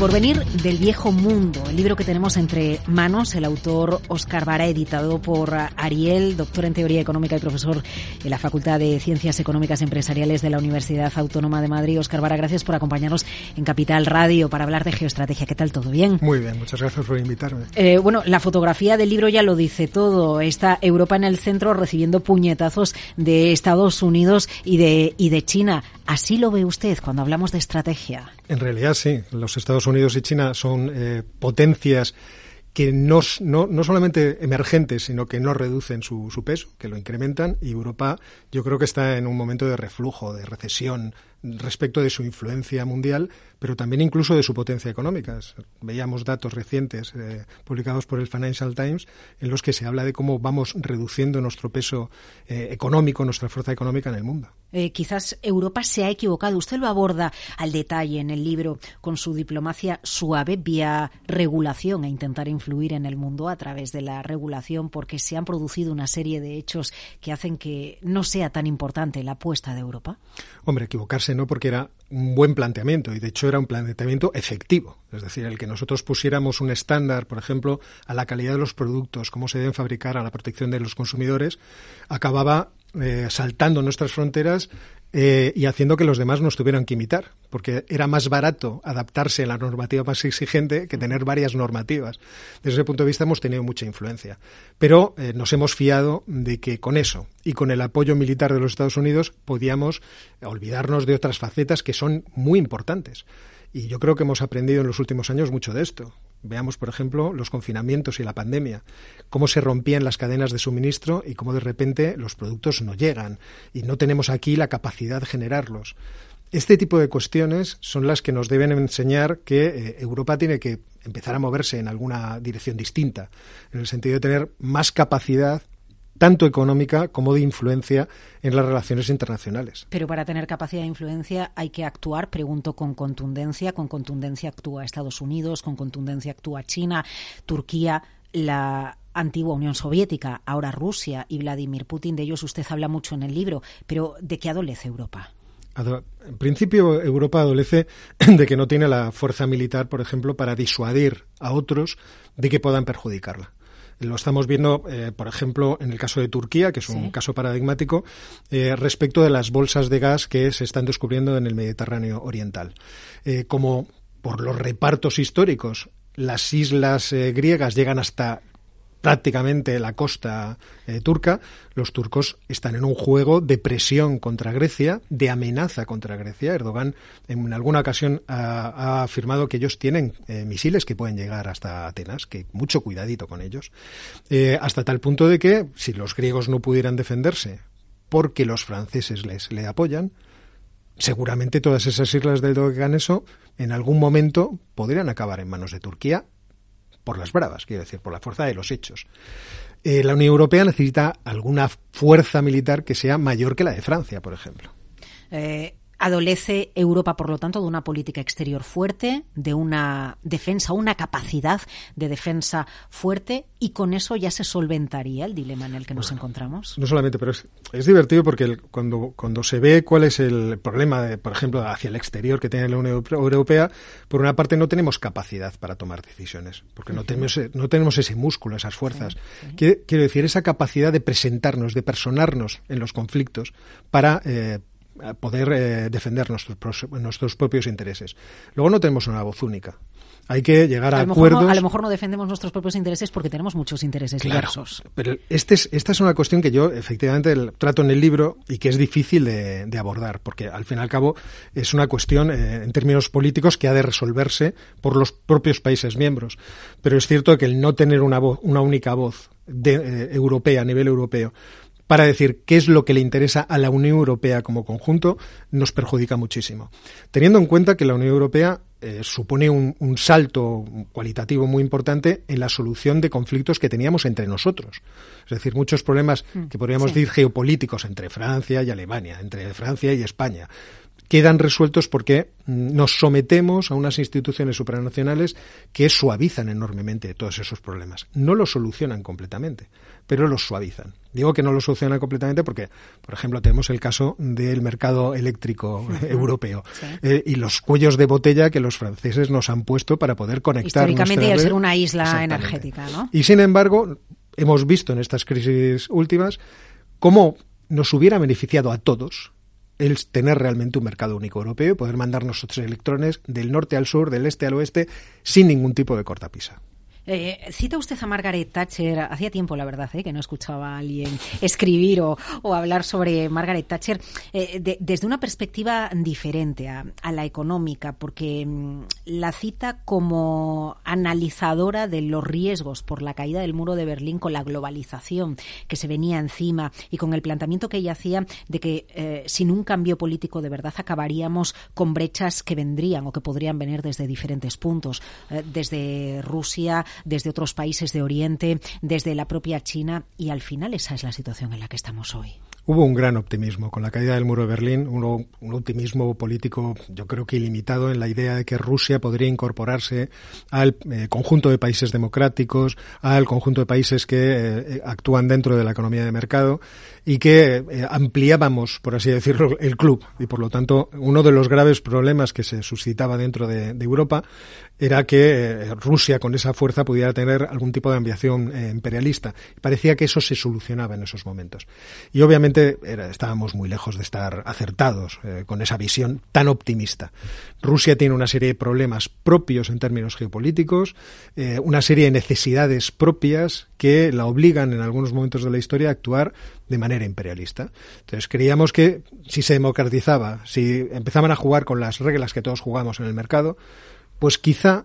porvenir del viejo mundo, el libro que tenemos entre manos, el autor Oscar Vara, editado por Ariel, doctor en teoría económica y profesor en la Facultad de Ciencias Económicas Empresariales de la Universidad Autónoma de Madrid. Oscar Vara, gracias por acompañarnos en Capital Radio para hablar de geoestrategia. ¿Qué tal? ¿Todo bien? Muy bien, muchas gracias por invitarme. Eh, bueno, la fotografía del libro ya lo dice todo. Está Europa en el centro recibiendo puñetazos de Estados Unidos y de, y de China. ¿Así lo ve usted cuando hablamos de estrategia? En realidad sí. Los Estados Unidos y China son eh, potencias que no, no, no, solamente emergentes, sino que no reducen su, su, peso, que lo incrementan, y Europa yo creo que está en un momento de reflujo, de recesión respecto de su influencia mundial, pero también incluso de su potencia económica. Veíamos datos recientes eh, publicados por el Financial Times en los que se habla de cómo vamos reduciendo nuestro peso eh, económico, nuestra fuerza económica en el mundo. Eh, quizás Europa se ha equivocado. Usted lo aborda al detalle en el libro con su diplomacia suave vía regulación e intentar influir en el mundo a través de la regulación porque se han producido una serie de hechos que hacen que no sea tan importante la apuesta de Europa. Hombre, equivocarse no porque era un buen planteamiento y de hecho era un planteamiento efectivo. Es decir, el que nosotros pusiéramos un estándar, por ejemplo, a la calidad de los productos, cómo se deben fabricar, a la protección de los consumidores, acababa eh, saltando nuestras fronteras eh, y haciendo que los demás nos tuvieran que imitar, porque era más barato adaptarse a la normativa más exigente que tener varias normativas. Desde ese punto de vista hemos tenido mucha influencia. Pero eh, nos hemos fiado de que con eso y con el apoyo militar de los Estados Unidos podíamos olvidarnos de otras facetas que son muy importantes. Y yo creo que hemos aprendido en los últimos años mucho de esto. Veamos, por ejemplo, los confinamientos y la pandemia, cómo se rompían las cadenas de suministro y cómo de repente los productos no llegan y no tenemos aquí la capacidad de generarlos. Este tipo de cuestiones son las que nos deben enseñar que eh, Europa tiene que empezar a moverse en alguna dirección distinta, en el sentido de tener más capacidad tanto económica como de influencia en las relaciones internacionales. Pero para tener capacidad de influencia hay que actuar, pregunto, con contundencia. Con contundencia actúa Estados Unidos, con contundencia actúa China, Turquía, la antigua Unión Soviética, ahora Rusia y Vladimir Putin. De ellos usted habla mucho en el libro, pero ¿de qué adolece Europa? En principio, Europa adolece de que no tiene la fuerza militar, por ejemplo, para disuadir a otros de que puedan perjudicarla. Lo estamos viendo, eh, por ejemplo, en el caso de Turquía, que es un caso paradigmático, eh, respecto de las bolsas de gas que se están descubriendo en el Mediterráneo Oriental. Eh, como por los repartos históricos, las islas griegas llegan hasta prácticamente la costa eh, turca, los turcos están en un juego de presión contra Grecia, de amenaza contra Grecia. Erdogan en alguna ocasión ha, afirmado que ellos tienen eh, misiles que pueden llegar hasta Atenas, que mucho cuidadito con ellos, eh, hasta tal punto de que si los griegos no pudieran defenderse porque los franceses les le apoyan, seguramente todas esas islas del Doganeso en algún momento podrían acabar en manos de Turquía por las bravas, quiero decir, por la fuerza de los hechos. Eh, la Unión Europea necesita alguna fuerza militar que sea mayor que la de Francia, por ejemplo. Eh, Adolece Europa, por lo tanto, de una política exterior fuerte, de una defensa, una capacidad de defensa fuerte, y con eso ya se solventaría el dilema en el que nos encontramos. No solamente, pero es, es divertido porque cuando, cuando se ve cuál es el problema, de, por ejemplo, hacia el exterior que tiene la Unión Europea, por una parte no tenemos capacidad para tomar decisiones, porque no, tenemos, no tenemos ese músculo, esas fuerzas. Quiero decir, esa capacidad de presentarnos, de personarnos en los conflictos para eh, poder eh, defender nuestros, nuestros propios intereses. Luego no tenemos una voz única. Hay que llegar a, acuerdos. a lo mejor no defendemos nuestros propios intereses porque tenemos muchos intereses diversos. Pero este es, esta es una cuestión que yo efectivamente trato en el libro y que es difícil de, abordar, porque al fin y al cabo es una cuestión eh, en términos políticos que ha de resolverse por los propios países miembros. Pero es cierto que el no tener una, voz, una única voz de, eh, europea a nivel europeo para decir qué es lo que le interesa a la Unión Europea como conjunto, nos perjudica muchísimo. Teniendo en cuenta que la Unión Europea eh, supone un, salto cualitativo muy importante en la solución de conflictos que teníamos entre nosotros. Es decir, muchos problemas mm, que podríamos decir geopolíticos entre Francia y Alemania, entre Francia y España, quedan resueltos porque mm, nos sometemos a unas instituciones supranacionales que suavizan enormemente todos esos problemas. No los solucionan completamente, pero los suavizan. Digo que no los solucionan completamente porque, por ejemplo, tenemos el caso del mercado eléctrico europeo eh, y los cuellos de botella que los franceses nos han puesto para poder conectar. Históricamente y al ser una isla energética, ¿no? Y sin embargo, hemos visto en estas crisis últimas cómo nos hubiera beneficiado a todos el tener realmente un mercado único europeo y poder mandar nosotros electrones del norte al sur, del este al oeste, sin ningún tipo de cortapisa. Eh, cita usted a Margaret Thatcher, hacía tiempo la verdad eh, que no escuchaba a alguien escribir o, hablar sobre Margaret Thatcher eh, desde una perspectiva diferente a, la económica, porque mm, la cita como analizadora de los riesgos por la caída del muro de Berlín con la globalización que se venía encima y con el planteamiento que ella hacía de que sin un cambio político de verdad acabaríamos con brechas que vendrían o que podrían venir desde diferentes puntos, desde Rusia, desde otros países de Oriente, desde la propia China y al final esa es la situación en la que estamos hoy. Hubo un gran optimismo con la caída del muro de Berlín, un, optimismo político yo creo que ilimitado en la idea de que Rusia podría incorporarse al eh, conjunto de países democráticos, al conjunto de países que eh, actúan dentro de la economía de mercado y que eh, ampliábamos, por así decirlo, el club. Y por lo tanto, uno de los graves problemas que se suscitaba dentro de, Europa era que Rusia con esa fuerza pudiera tener algún tipo de ambición imperialista. Parecía que eso se solucionaba en esos momentos. Y obviamente estábamos muy lejos de estar acertados eh, con esa visión tan optimista. Rusia tiene una serie de problemas propios en términos geopolíticos, eh, una serie de necesidades propias que la obligan en algunos momentos de la historia a actuar de manera imperialista. Entonces creíamos que si se democratizaba, si empezaban a jugar con las reglas que todos jugamos en el mercado, pues quizá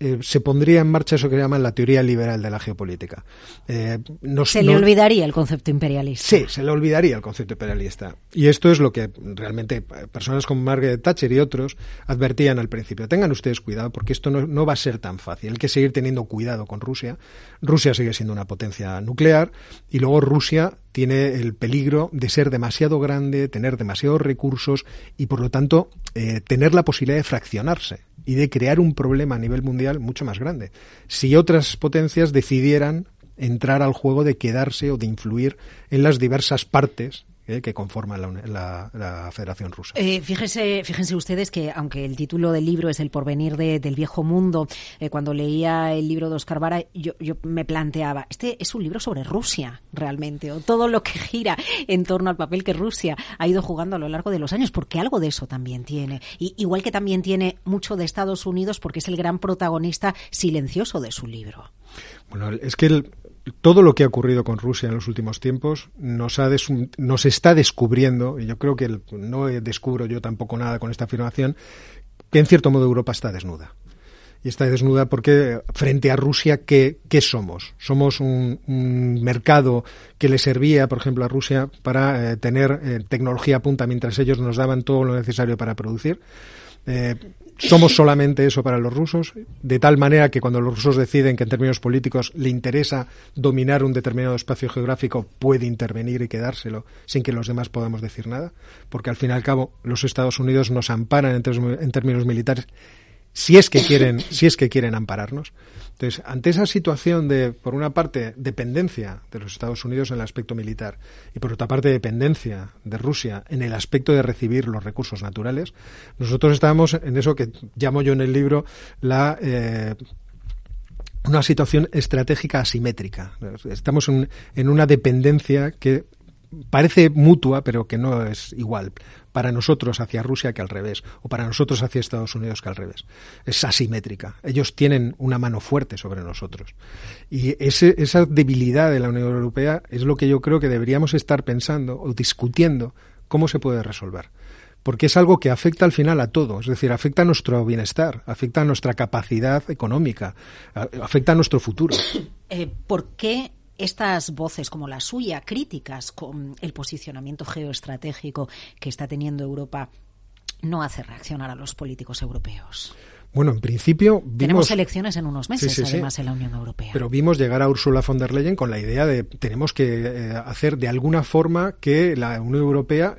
eh, se pondría en marcha eso que llaman la teoría liberal de la geopolítica. Eh, se le olvidaría el concepto imperialista. Sí, se le olvidaría el concepto imperialista. Y esto es lo que realmente personas como Margaret Thatcher y otros advertían al principio. Tengan ustedes cuidado porque esto no, no va a ser tan fácil. Hay que seguir teniendo cuidado con Rusia. Rusia sigue siendo una potencia nuclear y luego Rusia tiene el peligro de ser demasiado grande, tener demasiados recursos y por lo tanto eh, tener la posibilidad de fraccionarse y de crear un problema a nivel mundial mucho más grande. Si otras potencias decidieran entrar al juego de quedarse o de influir en las diversas partes eh, que conforman la, Federación Rusa. Eh, fíjense, fíjense ustedes que, aunque el título del libro es El porvenir del viejo mundo, eh, cuando leía el libro de Oscar Vara, yo, me planteaba, este es un libro sobre Rusia, realmente, o todo lo que gira en torno al papel que Rusia ha ido jugando a lo largo de los años, porque algo de eso también tiene. Y, igual que también tiene mucho de Estados Unidos, porque es el gran protagonista silencioso de su libro. Bueno, es que el, todo lo que ha ocurrido con Rusia en los últimos tiempos nos, ha nos está descubriendo, y yo creo que no descubro yo tampoco nada con esta afirmación, que en cierto modo Europa está desnuda. Y está desnuda porque frente a Rusia, ¿qué, somos? Somos un, mercado que le servía, por ejemplo, a Rusia para eh, tener eh, tecnología punta mientras ellos nos daban todo lo necesario para producir. Eh, somos solamente eso para los rusos, de tal manera que cuando los rusos deciden que en términos políticos le interesa dominar un determinado espacio geográfico, puede intervenir y quedárselo sin que los demás podamos decir nada, porque al fin y al cabo los Estados Unidos nos amparan en, términos militares si es que quieren, si es que quieren ampararnos. Entonces, ante esa situación de, por una parte, dependencia de los Estados Unidos en el aspecto militar y por otra parte, dependencia de Rusia en el aspecto de recibir los recursos naturales, nosotros estábamos en eso que llamo yo en el libro la eh, una situación estratégica asimétrica. Estamos en, una dependencia que parece mutua, pero que no es igual para nosotros hacia Rusia que al revés, o para nosotros hacia Estados Unidos que al revés. Es asimétrica. Ellos tienen una mano fuerte sobre nosotros. Y esa debilidad de la Unión Europea es lo que yo creo que deberíamos estar pensando o discutiendo cómo se puede resolver porque es algo que afecta al final a todo, es decir, afecta a nuestro bienestar, afecta a nuestra capacidad económica, afecta a nuestro futuro. Eh, ¿Por qué estas voces como la suya, críticas con el posicionamiento geoestratégico que está teniendo Europa, no hace reaccionar a los políticos europeos? Bueno, en principio vimos... Tenemos elecciones en unos meses, además, en la Unión Europea. Pero vimos llegar a Ursula von der Leyen con la idea de tenemos que eh, hacer de alguna forma que la Unión Europea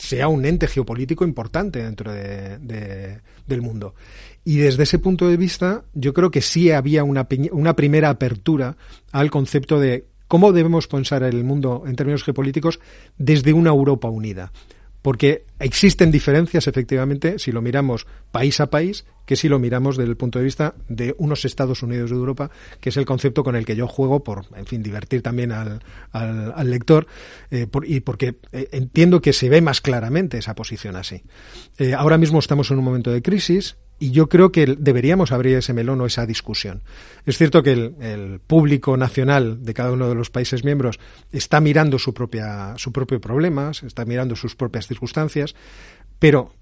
sea un ente geopolítico importante dentro de, del mundo. Y desde ese punto de vista, yo creo que sí había una, una primera apertura al concepto de cómo debemos pensar el mundo en términos geopolíticos desde una Europa unida. Porque existen diferencias efectivamente si lo miramos país a país que si lo miramos desde el punto de vista de unos Estados Unidos de Europa, que es el concepto con el que yo juego por, en fin, divertir también al, al, lector eh, y porque eh, entiendo que se ve más claramente esa posición así. Eh, ahora mismo estamos en un momento de crisis, y yo creo que deberíamos abrir ese melón o esa discusión. Es cierto que el, público nacional de cada uno de los países miembros está mirando su propia su propio problemas, está mirando sus propias circunstancias, pero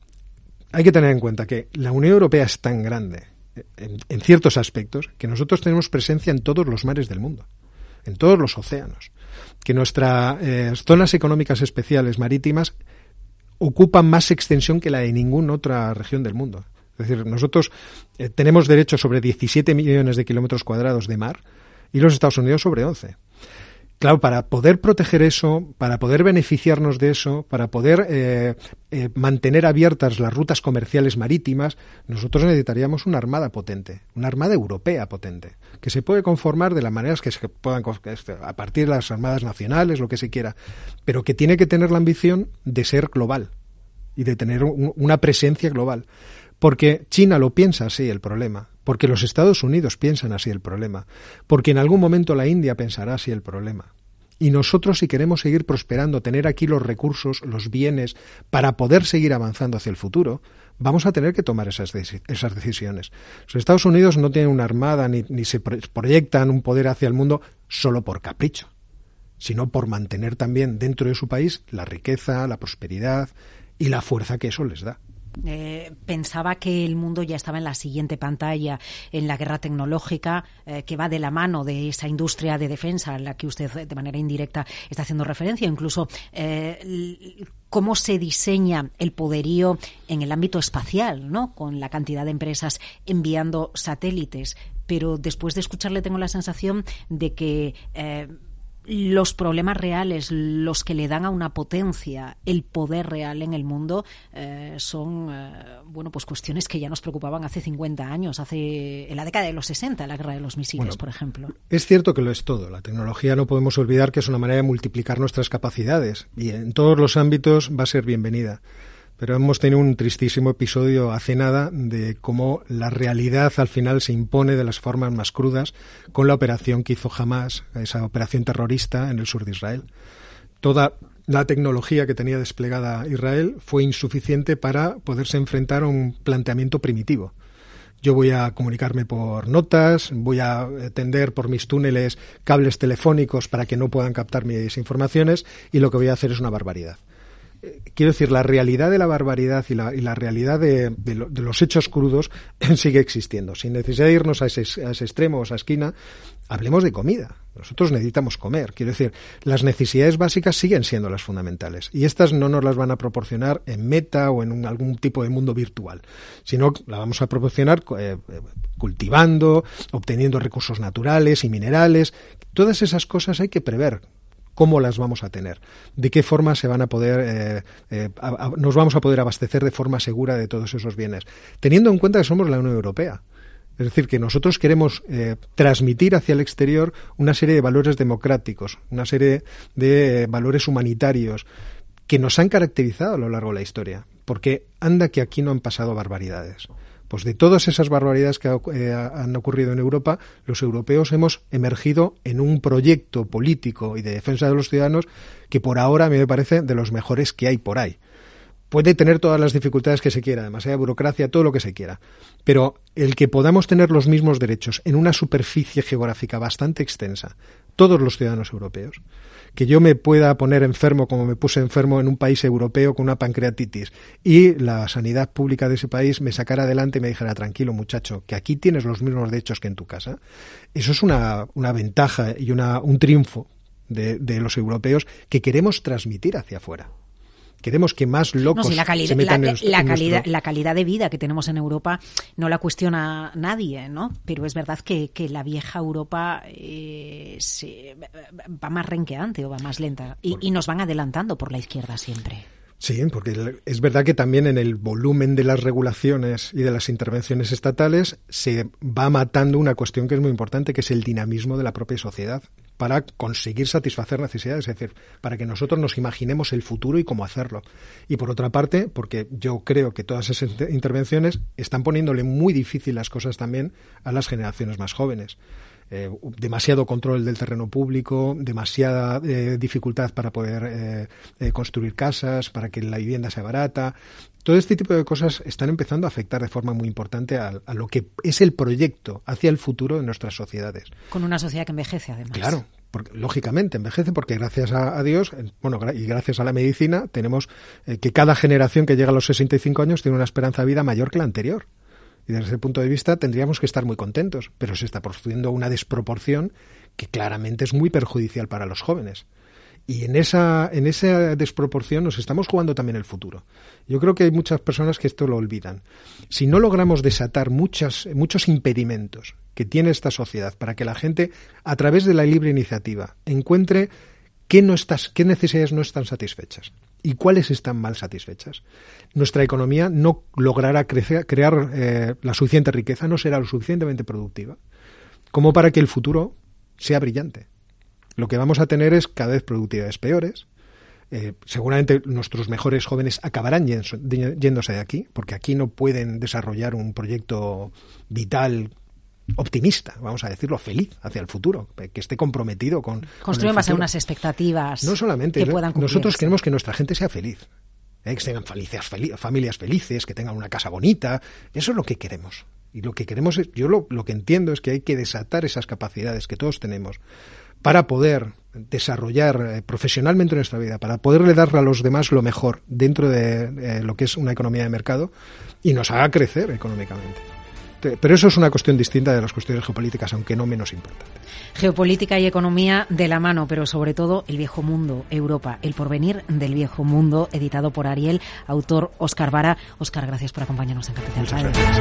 hay que tener en cuenta que la Unión Europea es tan grande en, ciertos aspectos que nosotros tenemos presencia en todos los mares del mundo, en todos los océanos, que nuestras eh, zonas económicas especiales marítimas ocupan más extensión que la de ninguna otra región del mundo. Es decir, nosotros eh, tenemos derecho sobre 17 millones de kilómetros cuadrados de mar y los Estados Unidos sobre 11. Claro, para poder proteger eso, para poder beneficiarnos de eso, para poder eh, eh, mantener abiertas las rutas comerciales marítimas, nosotros necesitaríamos una armada potente, una armada europea potente, que se puede conformar de las maneras que se puedan, a partir de las armadas nacionales, lo que se quiera, pero que tiene que tener la ambición de ser global y de tener una presencia global. Porque China lo piensa así el problema, porque los Estados Unidos piensan así el problema, porque en algún momento la India pensará así el problema. Y nosotros, si queremos seguir prosperando, tener aquí los recursos, los bienes, para poder seguir avanzando hacia el futuro, vamos a tener que tomar esas, decisiones. Los Estados Unidos no tienen una armada ni, ni se proyectan un poder hacia el mundo solo por capricho, sino por mantener también dentro de su país la riqueza, la prosperidad y la fuerza que eso les da. Eh, pensaba que el mundo ya estaba en la siguiente pantalla, en la guerra tecnológica, eh, que va de la mano de esa industria de defensa a la que usted de manera indirecta está haciendo referencia, incluso eh, cómo se diseña el poderío en el ámbito espacial, ¿no? Con la cantidad de empresas enviando satélites. Pero después de escucharle tengo la sensación de que los problemas reales, los que le dan a una potencia el poder real en el mundo, eh, son eh, bueno pues cuestiones que ya nos preocupaban hace 50 años, hace en la década de los 60, la guerra de los misiles, por ejemplo. Es cierto que lo es todo. La tecnología no podemos olvidar que es una manera de multiplicar nuestras capacidades y en todos los ámbitos va a ser bienvenida pero hemos tenido un tristísimo episodio hace nada de cómo la realidad al final se impone de las formas más crudas con la operación que hizo Hamas, esa operación terrorista en el sur de Israel. Toda la tecnología que tenía desplegada Israel fue insuficiente para poderse enfrentar a un planteamiento primitivo. Yo voy a comunicarme por notas, voy a tender por mis túneles cables telefónicos para que no puedan captar mis informaciones y lo que voy a hacer es una barbaridad quiero decir, la realidad de la barbaridad y la, y la realidad de, los hechos crudos sigue existiendo. Sin necesidad de irnos a ese, a ese extremo o a esa esquina, hablemos de comida. Nosotros necesitamos comer. Quiero decir, las necesidades básicas siguen siendo las fundamentales. Y estas no nos las van a proporcionar en meta o en algún tipo de mundo virtual, sino la vamos a proporcionar eh, cultivando, obteniendo recursos naturales y minerales. Todas esas cosas hay que prever cómo las vamos a tener, de qué forma se van a poder, eh, eh, nos vamos a poder abastecer de forma segura de todos esos bienes, teniendo en cuenta que somos la Unión Europea. Es decir, que nosotros queremos eh, transmitir hacia el exterior una serie de valores democráticos, una serie de valores humanitarios que nos han caracterizado a lo largo de la historia, porque anda que aquí no han pasado barbaridades. Pues de todas esas barbaridades que eh, han ocurrido en Europa, los europeos hemos emergido en un proyecto político y de defensa de los ciudadanos que por ahora me parece de los mejores que hay por ahí. Puede tener todas las dificultades que se quiera, demasiada burocracia, todo lo que se quiera. Pero el que podamos tener los mismos derechos en una superficie geográfica bastante extensa, todos los ciudadanos europeos, que yo me pueda poner enfermo como me puse enfermo en un país europeo con una pancreatitis y la sanidad pública de ese país me sacara adelante y me dijera, tranquilo muchacho, que aquí tienes los mismos derechos que en tu casa, eso es una, una ventaja y una, un triunfo de, de los europeos que queremos transmitir hacia afuera. Queremos que más locos la calidad, se metan la, en, la calidad, la calidad de vida que tenemos en Europa no la cuestiona nadie, ¿no? Pero es verdad que, que la vieja Europa eh, se, va más renqueante o va más lenta y, y nos van adelantando por la izquierda siempre. Sí, porque es verdad que también en el volumen de las regulaciones y de las intervenciones estatales se va matando una cuestión que es muy importante, que es el dinamismo de la propia sociedad. Para conseguir satisfacer necesidades, es decir, para que nosotros nos imaginemos el futuro y cómo hacerlo. Y por otra parte, porque yo creo que todas esas intervenciones están poniéndole muy difícil las cosas también a las generaciones más jóvenes. Eh, demasiado control del terreno público, demasiada eh, dificultad para poder eh, construir casas, para que la vivienda sea barata. Todo este tipo de cosas están empezando a afectar de forma muy importante a, lo que es el proyecto hacia el futuro de nuestras sociedades. Con una sociedad que envejece, además. Claro, porque, lógicamente envejece porque gracias a, Dios, bueno, y gracias a la medicina, tenemos que cada generación que llega a los 65 años tiene una esperanza de vida mayor que la anterior. Y desde ese punto de vista tendríamos que estar muy contentos, pero se está produciendo una desproporción que claramente es muy perjudicial para los jóvenes. Y en esa, en esa desproporción nos estamos jugando también el futuro. Yo creo que hay muchas personas que esto lo olvidan. Si no logramos desatar muchas, muchos impedimentos que tiene esta sociedad para que la gente, a través de la libre iniciativa, encuentre qué, necesidades no están satisfechas y cuáles están mal satisfechas. Nuestra economía no logrará crecer, crear eh, la suficiente riqueza, no será lo suficientemente productiva como para que el futuro sea brillante. Lo que vamos a tener es cada vez productividades peores. Eh, seguramente nuestros mejores jóvenes acabarán yéndose de aquí, porque aquí no pueden desarrollar un proyecto vital optimista, vamos a decirlo, feliz hacia el futuro, que esté comprometido con. Construir más unas expectativas. No solamente, que puedan nosotros queremos que nuestra gente sea feliz. ¿eh? que tengan familias felices, que tengan una casa bonita. Eso es lo que queremos. Y lo que queremos es, yo lo, lo que entiendo es que hay que desatar esas capacidades que todos tenemos para poder desarrollar eh, profesionalmente nuestra vida, para poderle dar a los demás lo mejor dentro de eh, lo que es una economía de mercado y nos haga crecer económicamente. Pero eso es una cuestión distinta de las cuestiones geopolíticas, aunque no menos importante. Geopolítica y economía de la mano, pero sobre todo el viejo mundo, Europa, el porvenir del viejo mundo, editado por Ariel, autor Oscar Vara. Oscar, gracias por acompañarnos en Capital. Gracias.